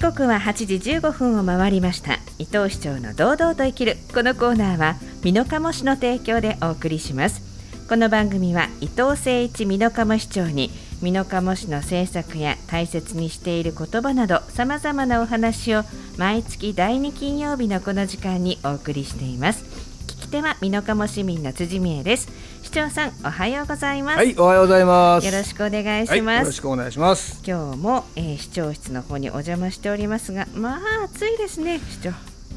時刻は8時15分を回りました。伊藤市長の堂々と生きる。このコーナーは美濃加茂市の提供でお送りします。この番組は伊藤誠一美濃加茂市長に美濃加茂市の政策や大切にしている言葉などさまざまなお話を毎月第2金曜日のこの時間にお送りしています。聞き手は美濃加茂市民の辻美恵です。市長さんおはようございますはい、おはようございます。よろしくお願いしはい、ます、よろしくお願いします。今日も、えー市長室の方にお邪魔しておりますがまあ暑いですね市長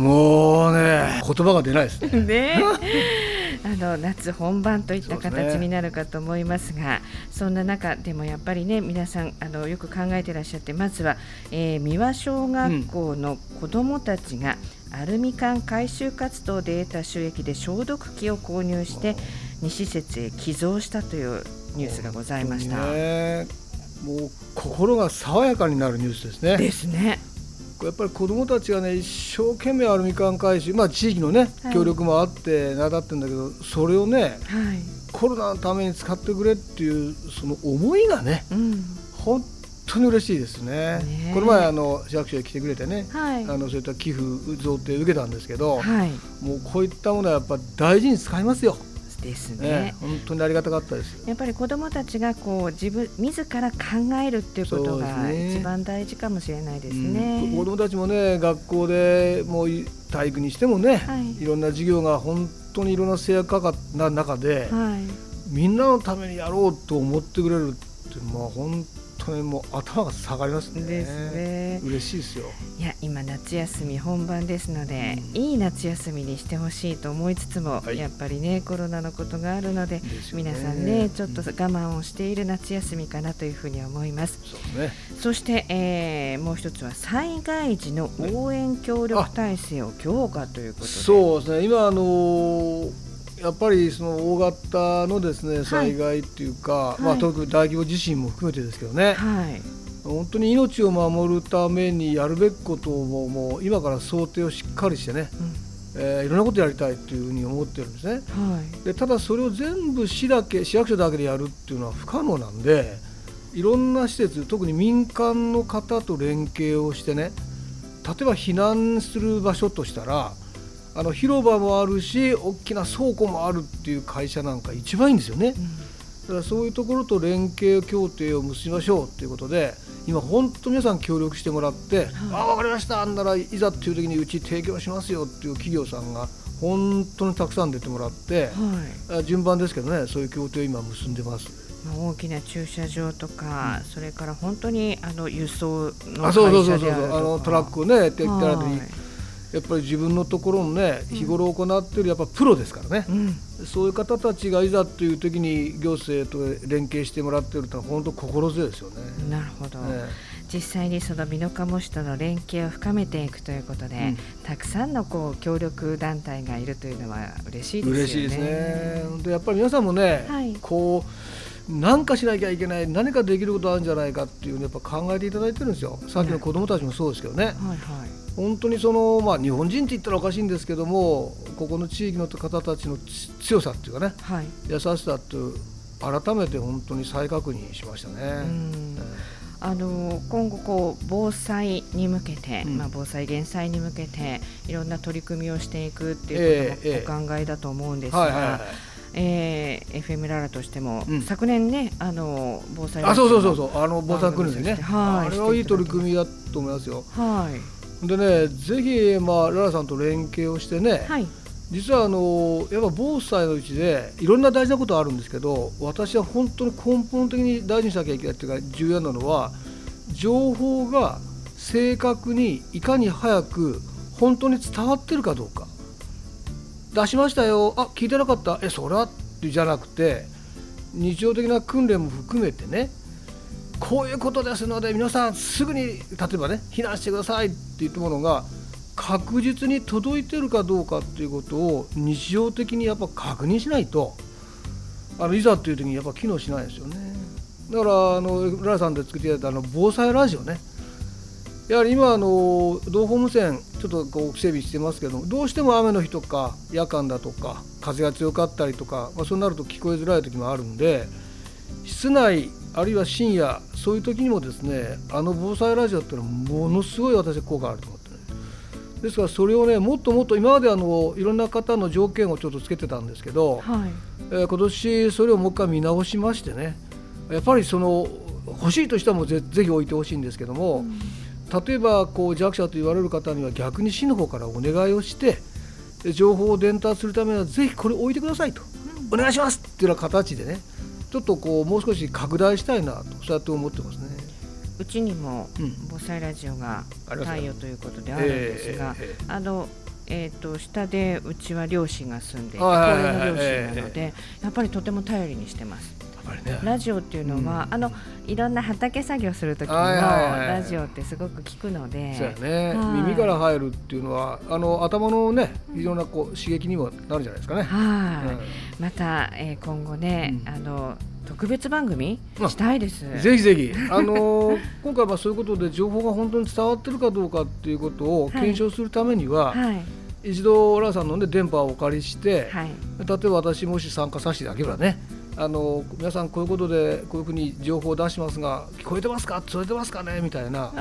もうね、言葉が出ないですね。ね あの夏本番といった形になるかと思いますがそんな中でもやっぱりね皆さんあのよく考えてらっしゃってまずは、えー三輪小学校の子どもたちが、アルミ缶回収活動で得た収益で消毒器を購入して西施設へ寄贈したというニュースがございました。ね、もう心が爽やかになるニュースですね。ですね。やっぱり子どもたちがね、一生懸命アルミ缶回収、まあ地域のねはい、協力もあってなだってるんだけど、それをね、はい。コロナのために使ってくれっていうその思いがね、うん。本当に嬉しいですね。ねこの前あの市役所へ来てくれてね。はい。あのそういった寄付贈呈受けたんですけど、はい。もうこういったものはやっぱ大事に使いますよ。ですねね。本当にありがたかったです。やっぱり子どもたちがこう自分自ら考えるっていうことが一番大事かもしれないですうんね。子どもたちもね学校でもう体育にしてもね、はいい、ろんな授業が本当にいろんな制約かかな中で、はい。みんなのためにやろうと思ってくれるってまあ本当にもう頭が下がりますね。ですね。嬉しいですよ。いや今夏休み本番ですので、うんいい夏休みにしてほしいと思いつつも、はいやっぱりねコロナのことがあるので、ね皆さんねちょっと我慢をしている夏休みかなというふうに思います。そうね。そして、えーもう一つは災害時の応援協力体制を強化ということで。そうですね。今あのーやっぱりその大型のですね災害っていうか、いまあ特に大規模地震も含めてですけどね、はい。本当に命を守るためにやるべきことをもうもう今から想定をしっかりしてね、うんえーいろんなことやりたいというふうに思ってるんですね。はい。でただそれを全部市だけ市役所だけでやるっていうのは不可能なんでいろんな施設特に民間の方と連携をしてね例えば避難する場所としたらあの広場もあるし大きな倉庫もあるっていう会社なんか一番いいんですよね。だからそういうところと連携協定を結びましょうということで今本当皆さん協力してもらって「ああ分かりました」あんならいざっていう時にうち提供しますよっていう企業さんが本当にたくさん出てもらってはい。あ順番ですけどね。そういう協定を今結んでます。まあ、大きな駐車場とか、それから本当にあの輸送のトラックをねって言ったらはいやっぱり自分のところのね日頃行っているやっぱプロですからね、うん、そういう方たちがいざという時に行政と連携してもらっていると本当心強いですよね。なるほど、ね実際にその美濃加茂市との連携を深めていくということで、うんたくさんのこう協力団体がいるというのは嬉しいですよね。嬉しいですね。でやっぱり皆さんもね、はいこう何かしなきゃいけない何かできることあるんじゃないかっていうやっぱ考えていただいてるんですよ。さっきの子どもたちもそうですけどね。はいはい。本当にそのまあ日本人って言ったらおかしいんですけども、ここの地域の方たちのつ強さっていうかね、はい。優しさっていう改めて本当に再確認しましたね。うん。あの今後こう防災に向けて、うん。まあ、防災減災に向けていろんな取り組みをしていくっていうことええもお考えだと思うんですが。えー FM ララとしても、うん。昨年ねあの防災あそうそうそうそう。あの防災訓練ね、はいあれはいい取り組みだと思いますよ。はいでねぜひまあララさんと連携をしてね、はい。実はあのやっぱ防災のうちでいろんな大事なことあるんですけど私は本当に根本的に大事にしなきゃいけないっていうか重要なのは情報が正確にいかに早く本当に伝わってるかどうか。出しましたよ。あ聞いてなかった。えそれは？ってじゃなくて日常的な訓練も含めてねこういうことですので皆さんすぐに例えばね避難してくださいって言ったものが確実に届いてるかどうかっていうことを日常的にやっぱ確認しないとあのいざっていう時にやっぱ機能しないですよね。だからあのララさんで作っていただいたあの防災ラジオね。やはり今あの同ホーム線ちょっとこう整備してますけどどうしても雨の日とか夜間だとか風が強かったりとか、まあ、そうなると聞こえづらい時もあるんで室内あるいは深夜そういう時にもですねあの防災ラジオっていうのはものすごい私は効果あると思ってね。ですからそれをねもっともっと今まであのいろんな方の条件をちょっとつけてたんですけど、はい。えー、今年それをもう一回見直しましてねやっぱりその欲しいとしてもぜぜひ置いてほしいんですけども、うん、例えばこう弱者と言われる方には逆に市の方からお願いをして情報を伝達するためにはぜひこれ置いてくださいと、うん、お願いしますっていうような形でねちょっとこうもう少し拡大したいなとそうやって思ってますね。うちにも防災ラジオが太陽ということであるんですが、あのえーと、下でうちは両親が住んで高齢の両親なので、やっぱりとても頼りにしてます。ね、ラジオっていうのは、うん、あのいろんな畑作業する時もラジオってすごく聞くので、そうやね、耳から入るっていうのはあの頭のね非常なこう刺激にもなるじゃないですかね。はい、また、えー、今後ね、うん、あの特別番組したいです。ぜひぜひ、あのー、今回はそういうことで情報が本当に伝わってるかどうかっていうことを検証するためには、はい。はい一度ラーさんの、ね、電波をお借りして、はい、例えば私もし参加させていただければねあの皆さんこういうことでこういうふうに情報を出しますが聞こえてますか？聞こえてますかね？みたいな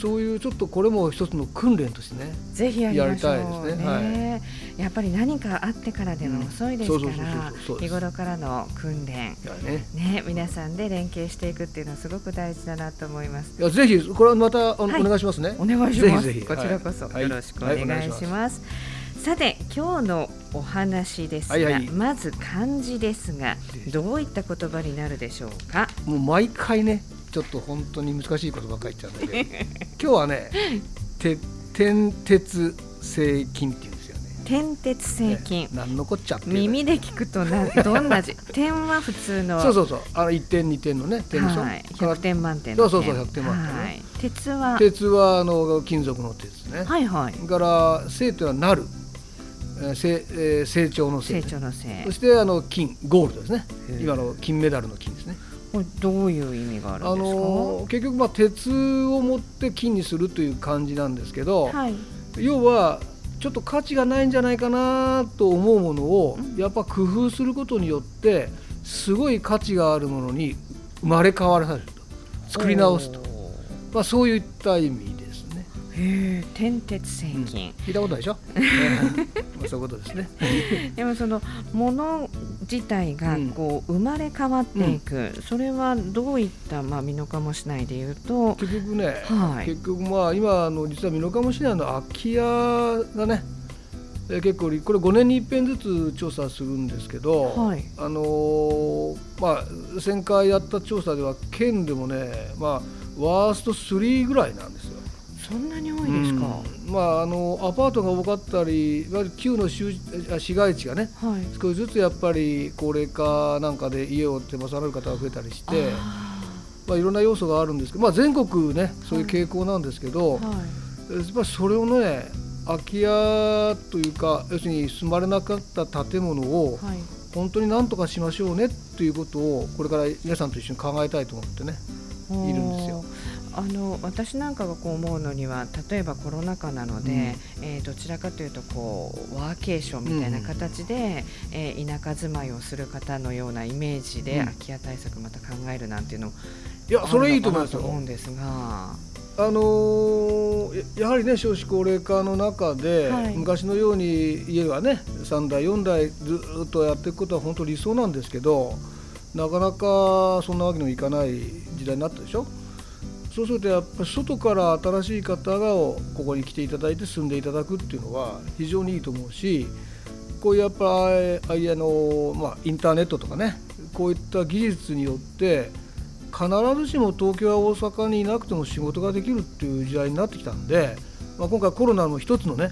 そういうちょっとこれも一つの訓練としてねぜひやりたいですね、はい、やっぱり何かあってからでも遅いですから日頃からの訓練。ね。ね皆さんで連携していくっていうのはすごく大事だなと思います。いやぜひこれはまた、はい、お願いしますね。お願いします。こちらこそ、よろしくお願いします、さて今日のお話ですが、はいはい、まず漢字ですがどういった言葉になるでしょうか？もう毎回ねちょっと本当に難しいことばっかり言っちゃうんだけど今日はねて天鉄製金っていうんですよね。天鉄製金、ね、何のこっちゃって耳で聞くとな どんな字？点は普通の。そうそうそう。あの1点2点のね点でしょ、はい、100点満点そうそうそう100点満点、ね、はい、鉄は？鉄はあの金属の鉄ね。はいはい。から製というのはなる成成長の成長のそしてあの金。ゴールドですね。今の金メダルの金ですね。これどういう意味があるんですか？あの結局まあ鉄を持って金にするという感じなんですけど、はい、要はちょっと価値がないんじゃないかなと思うものを、やっぱ工夫することによってすごい価値があるものに生まれ変わらせると。作り直すと、まあ、そういった意味へえ天鉄製金、うん、聞いたことでしょ？まあそういうことですね。でもそのもの自体がこう生まれ変わっていく、うん、それはどういったまあ美濃加茂市内でいうと結局ね、はい、結局まあ今あの実は美濃加茂市内の空き家がねえ結構これ5年に一遍ずつ調査するんですけど、はい、あのー、まあ1000回やった調査では県でもねまあワースト3ぐらいなんですよ。そんなに多いですか、うん、まあ、あのアパートが多かったり旧の市街地がね、はい、少しずつやっぱり高齢化なんかで家を手放される方が増えたりしてまあ、いろんな要素があるんですけど、まあ、全国ねそういう傾向なんですけど、はい。はい、やっぱそれをね空き家というか要するに住まれなかった建物を本当になんとかしましょうねっていうことをこれから皆さんと一緒に考えたいと思ってねいるんですよ。あの私なんかがこう思うのには例えばコロナ禍なので、うん、えー、どちらかというとこうワーケーションみたいな形で、うん、えー、田舎住まいをする方のようなイメージで、空き家対策また考えるなんていうのいやそれいいと思いますよ。思うんですが。あのー、やはりね少子高齢化の中で、はい、昔のように家はね3代4代ずっとやっていくことは本当理想なんですけどなかなかそんなわけにもいかない時代になったでしょ。そうするとやっぱり外から新しい方がここに来ていただいて住んでいただくっていうのは非常にいいと思うしこういうやっぱりあの、まあ、インターネットとかねこういった技術によって必ずしも東京や大阪にいなくても仕事ができるっていう時代になってきたんで、まあ、今回コロナの一つのね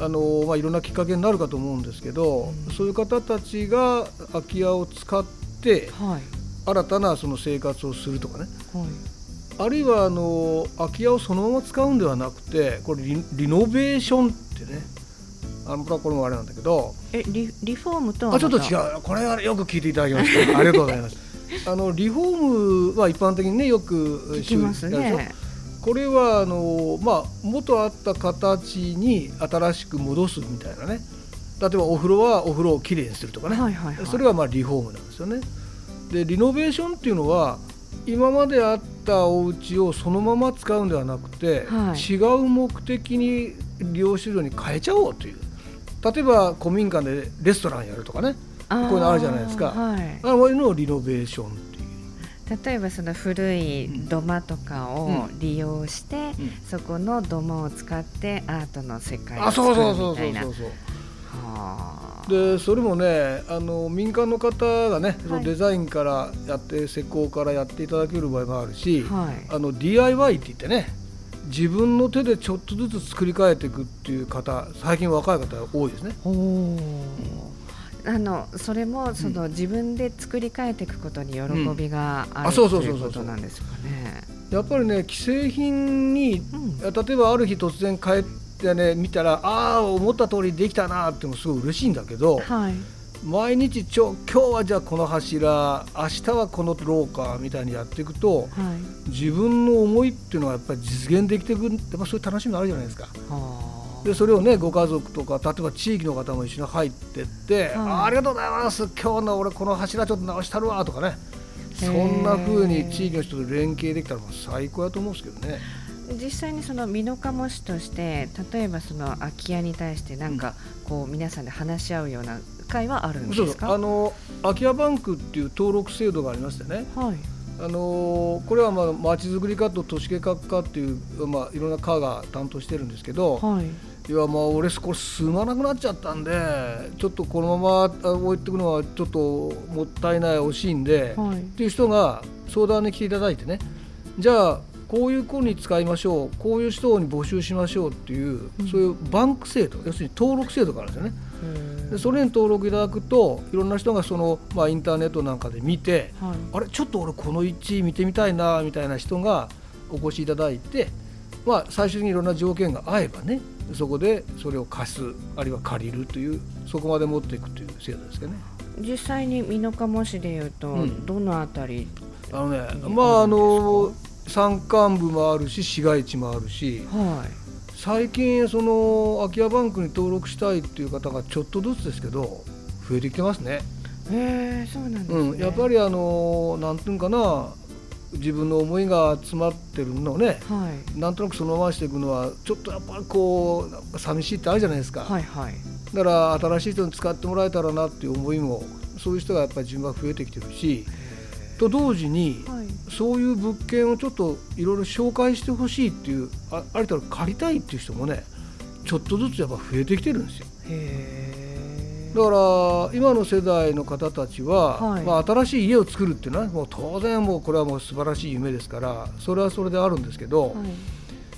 あのまあ、いろんなきっかけになるかと思うんですけど、うん、そういう方たちが空き家を使って、はい、新たなその生活をするとかね、はい、あるいはあの空き家をそのまま使うんではなくてこれリリノベーションってねあのこれもあれなんだけど。えリリフォームとあちょっと違う。これはよく聞いていただきました。ありがとうございます。あのリフォームは一般的にねよく聞きますね。これはあの、まあ、元あった形に新しく戻すみたいなね。例えばお風呂はお風呂をきれいにするとかね、はいはいはい、それがまあリフォームなんですよね。でリノベーションっていうのは今まであったお家をそのまま使うんではなくて、はい。違う目的に利用するように変えちゃおうという。例えば古民家でレストランやるとかね。こういうのあるじゃないですか。はい、ああいうのをリノベーションっていう。例えばその古い土間とかを利用して、ん。そこの土間を使ってアートの世界を作るそうそうみたいなそうそう。そうはあでそれもねあの民間の方がね、そはい。のデザインからやって施工からやっていただける場合もあるし、はい。あの DIY って言ってね自分の手でちょっとずつ作り変えていくっていう方最近若い方が多いですね。おおあのそれもその、自分で作り変えていくことに喜びがある、うといそうことなんですかね。やっぱりね既製品にうん。例えばある日突然帰ってね見たらああ思った通りできたなってもすごい嬉しいんだけどはい。毎日ちょ今日はじゃあこの柱明日はこの廊下みたいにやっていくとはい。自分の思いっていうのはやっぱり実現できていくやっぱそういう楽しみがあるじゃないですか。はでそれをねご家族とか例えば地域の方も一緒に入ってって、あありがとうございます今日の俺この柱ちょっと直したるわとかねそんな風に地域の人と連携できたら最高やと思うんですけどね。実際にその美濃加茂市として例えばその空き家に対してなんかこう皆さんで話し合うような会はあるんですか？あの空き家バンクっていう登録制度がありましてねはい。あのこれはまあづくり課と都市計画課っていう、まあ、いろんな課が担当してるんですけど、はい。いやまあ俺これ住まなくなっちゃったんでちょっとこのままあ置いていくのはちょっともったいない惜しいんで、はいっていう人が相談に来ていただいてねじゃあこういう子に使いましょうこういう人に募集しましょうっていう、そういうバンク制度要するに登録制度があるんですよね。でそれに登録いただくといろんな人がその、まあ、インターネットなんかで見てはい。あれちょっと俺この一見てみたいなみたいな人がお越しいただいて、まあ、最終的にいろんな条件が合えばねそこでそれを貸すあるいは借りるというそこまで持っていくという制度ですけどね。実際に美濃加茂市でいうと、うんどのあたり。あのねうんまああの山間部もあるし市街地もあるしはい。最近その空き家バンクに登録したいっていう方がちょっとずつですけど増えてきてますね。そうなんですね。うん、やっぱりあのなんていうのかな自分の思いが詰まってるのをねはい。なんとなくそのまましていくのはちょっとやっぱりこう寂しいってあるじゃないですか、はいはい。だから新しい人に使ってもらえたらなっていう思いもそういう人がやっぱり順番増えてきてるしと同時にはい。そういう物件をちょっといろいろ紹介してほしいっていうあありとら借りたいっていう人もねちょっとずつやっぱ増えてきてるんですよ。だから今の世代の方たちは、はいまあ、新しい家を作るっていうのはもう当然もうこれはもう素晴らしい夢ですからそれはそれであるんですけど、はい。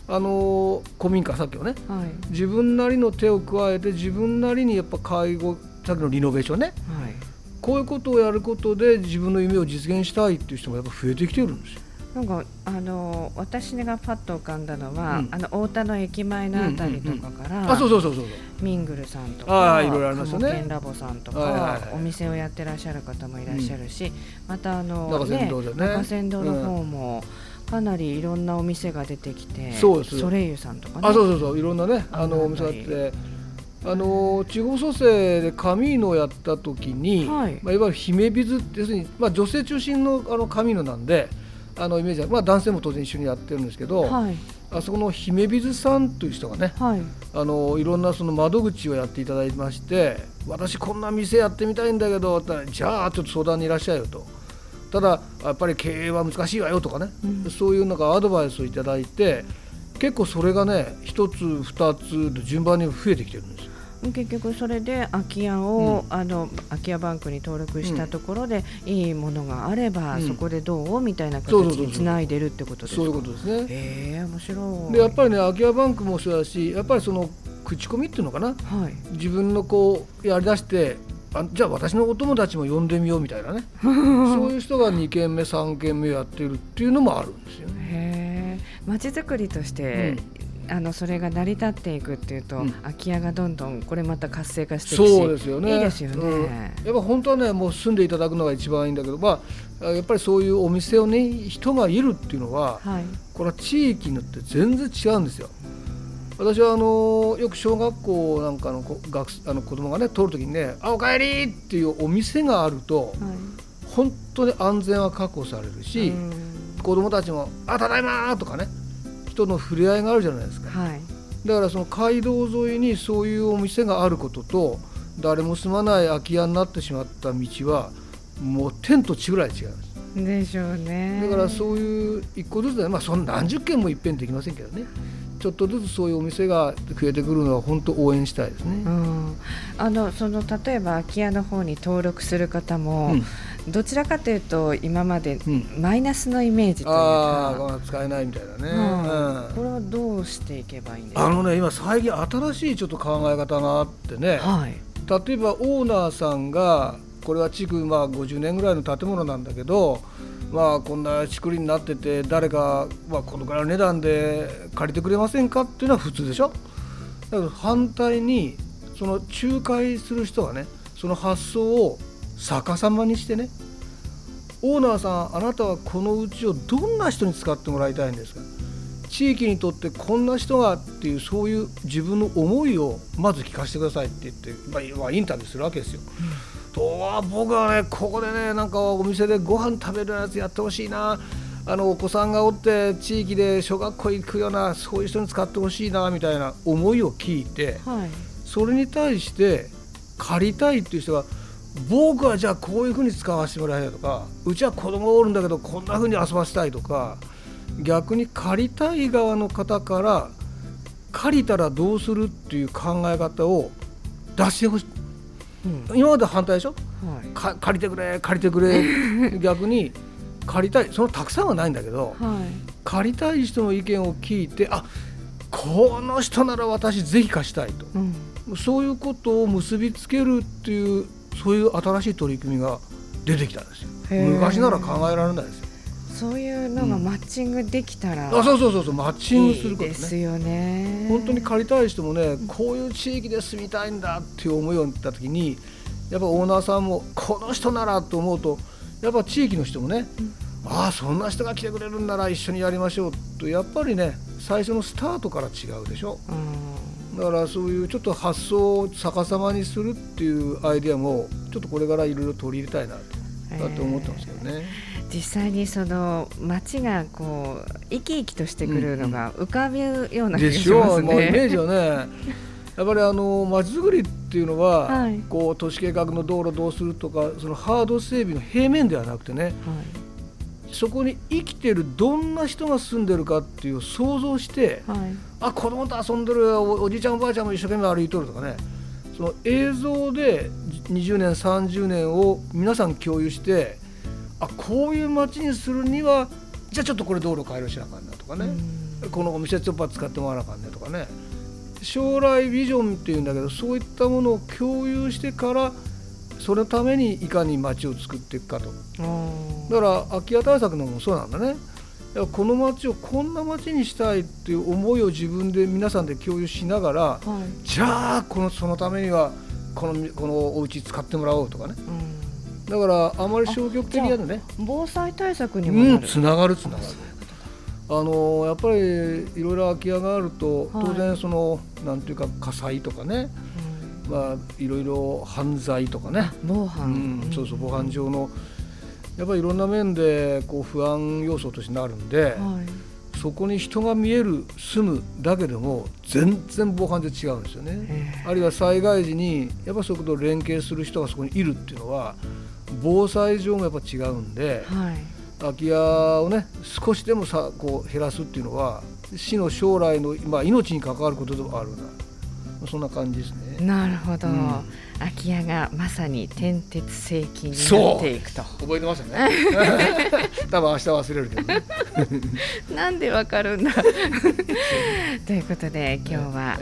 あの古民家さっきのねはい。自分なりの手を加えて自分なりにやっぱ介護さっきのリノベーションねはい。こういうことをやることで自分の夢を実現したいっていう人もやっぱ増えてきてるんですよ。なんかあの私がパッと浮かんだのは、うん。あの太田の駅前のあたりとかから、あそうそうそうそうミングルさんとあか、ーいろいろありますよね。ラボさんとか、はいはいはい。お店をやってらっしゃる方もいらっしゃるし、またあの中山道でね。中山道の方も、かなりいろんなお店が出てきて、そうです。ソレイユさんとかね。あそうそうそう。いろんなねあのあお店があってあの地方蘇生でカミーノをやった時に、はい。まあ、いわゆる姫ビズ要するに、まあ、女性中心のあのカミーノなんであのイメージは、まあ、男性も当然一緒にやってるんですけど、はい。あそこの姫ビズさんという人がねはい。あのいろんなその窓口をやっていただいてまして私こんな店やってみたいんだけどじゃあちょっと相談にいらっしゃいよと。ただやっぱり経営は難しいわよとかね、うん。そういうなんかアドバイスをいただいて結構それがね一つ二つで順番に増えてきてるんですよ。結局それで空き家を、あの空き家バンクに登録したところで、いいものがあれば、うん。そこでどうみたいな形につないでるってことですか？そういうことですね。へえ面白い。でやっぱりね空き家バンクもそうだしやっぱりその口コミっていうのかな？はい。自分のこうやりだしてあじゃあ私のお友達も呼んでみようみたいなね。そういう人が2軒目3軒目やってるっていうのもあるんですよね。へえ街づくりとして、あのそれが成り立っていくっていうと、うん空き家がどんどんこれまた活性化していくしそうですよね。いいですよね、うんやっぱ本当はねもう住んでいただくのが一番いいんだけど、まあやっぱりそういうお店をね人がいるっていうのははいこれは地域によって全然違うんですよ。私はあのよく小学校なんかの子学あの子供がね通るときにね「あおかえり!」っていうお店があるとはい本当に安全は確保されるし、子供たちも「あただいま!」とかね人の触れ合いがあるじゃないですか、はい、だからその街道沿いにそういうお店があることと誰も住まない空き家になってしまった道はもう天と地ぐらい違います。でしょうね。だからそういう一個ずつで、まあ、そん何十件もいっぺんできませんけどね。ちょっとずつそういうお店が増えてくるのは本当応援したいですね。うん、あのその例えば空き家の方に登録する方も、うん、どちらかというと今までマイナスのイメージというか、うん、あ使えないみたいなね、うん、これはどうしていけばいいんですか？あのね今最近新しいちょっと考え方があってね、はい、例えばオーナーさんがこれは築まあ50年ぐらいの建物なんだけどまあこんな竹林になってて誰か、まあ、このぐらいの値段で借りてくれませんかっていうのは普通でしょ。だけど反対にその仲介する人がねその発想を逆さまにしてね。オーナーさんあなたはこのうちをどんな人に使ってもらいたいんですか？地域にとってこんな人がっていうそういう自分の思いをまず聞かせてくださいって言って、まあ、インタビューするわけですよ。うんとは僕はねここでねなんかお店でご飯食べるやつやってほしいな。あのお子さんがおって地域で小学校行くようなそういう人に使ってほしいなみたいな思いを聞いて、はい、それに対して借りたいっていう人が僕はじゃあこういうふうに使わせてもらいたいとかうちは子供がおるんだけどこんなふうに遊ばせたいとか逆に借りたい側の方から借りたらどうするっていう考え方を出してほしい。うん、今まで反対でしょ、はい、借りてくれ借りてくれ。逆に借りたい。そのたくさんはないんだけど、はい、借りたい人の意見を聞いてあこの人なら私ぜひ貸したいと、うん、そういうことを結びつけるっていうそういう新しい取り組みが出てきたんですよ。昔なら考えられないですよ。そういうのがマッチングできたら、うん、あそうそうそう。そうマッチングすることね。ですよね。本当に借りたい人もねこういう地域で住みたいんだっていう思いを言った時にやっぱオーナーさんもこの人ならと思うとやっぱ地域の人もね、うん、ああそんな人が来てくれるんなら一緒にやりましょうとやっぱりね最初のスタートから違うでしょ、うん、だからそういうちょっと発想を逆さまにするっていうアイデアもちょっとこれからいろいろ取り入れたいなとだと思ってますけどね。実際にその街がこう生き生きとしてくるのが浮かぶような気がしますね。もうイメージはねやっぱりあの街づくりっていうのは、はい、こう都市計画の道路どうするとかそのハード整備の平面ではなくてね、はい、そこに生きてるどんな人が住んでるかっていう想像して、はい、あ子供と遊んでるおじいちゃんおばあちゃんも一生懸命歩いとるとかね。その映像で20年30年を皆さん共有してあこういう街にするにはじゃあちょっとこれ道路改良しなあかんなとかね、このお店ちょっと使ってもらわなあかんねとかね。将来ビジョンっていうんだけどそういったものを共有してからそのためにいかに街を作っていくかと。だから空き家対策のもそうなんだねこの街をこんな街にしたいっていう思いを自分で皆さんで共有しながら、はい、じゃあこのそのためにはこのこのお家使ってもらおうとかね、うん。だからあまり消極的なのね。防災対策にもなる、うん、つながるつながる。あのやっぱりいろいろ空き家があると、当然その、なんていうか火災とかね、うん、まあいろいろ犯罪とかね。防犯、うん、そうそう防犯上のやっぱりいろんな面でこう不安要素としてなるんで、はい。そこに人が見える住むだけでも全然防犯で違うんですよね。あるいは災害時にやっぱそこと連携する人がそこにいるっていうのは防災上もやっぱ違うんで、はい、空き家をね少しでもさこう減らすっていうのは死の将来の、まあ、命に関わることでもあるなそん。な感じですね。なるほど、うん、空き家がまさに天鉄製金になっていくと。覚えてますよね。多分明日忘れるけどねなんでわかるんだ。ということで今日は、は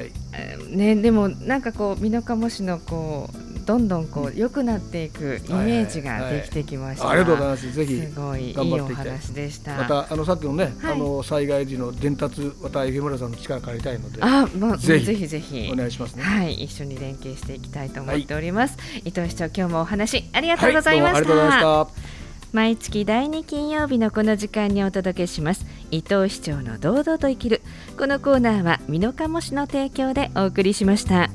い、ねでもなんかこう美濃加茂市のこうどんどんこう良くなっていくイメージができてきました、ありがとうございます。ぜひ。すごいいいお話でした。またあのさっきのね、はい、あの災害時の伝達また池村さんの力借りたいので。あ、まあ、ぜひ。ぜひぜひ。お願いしますね。はい一緒に連携していきたいと思っております、伊藤市長今日もお話ありがとうございました、毎月第2金曜日のこの時間にお届けします。伊藤市長の堂々と生きる。このコーナーは美濃加茂市の提供でお送りしました。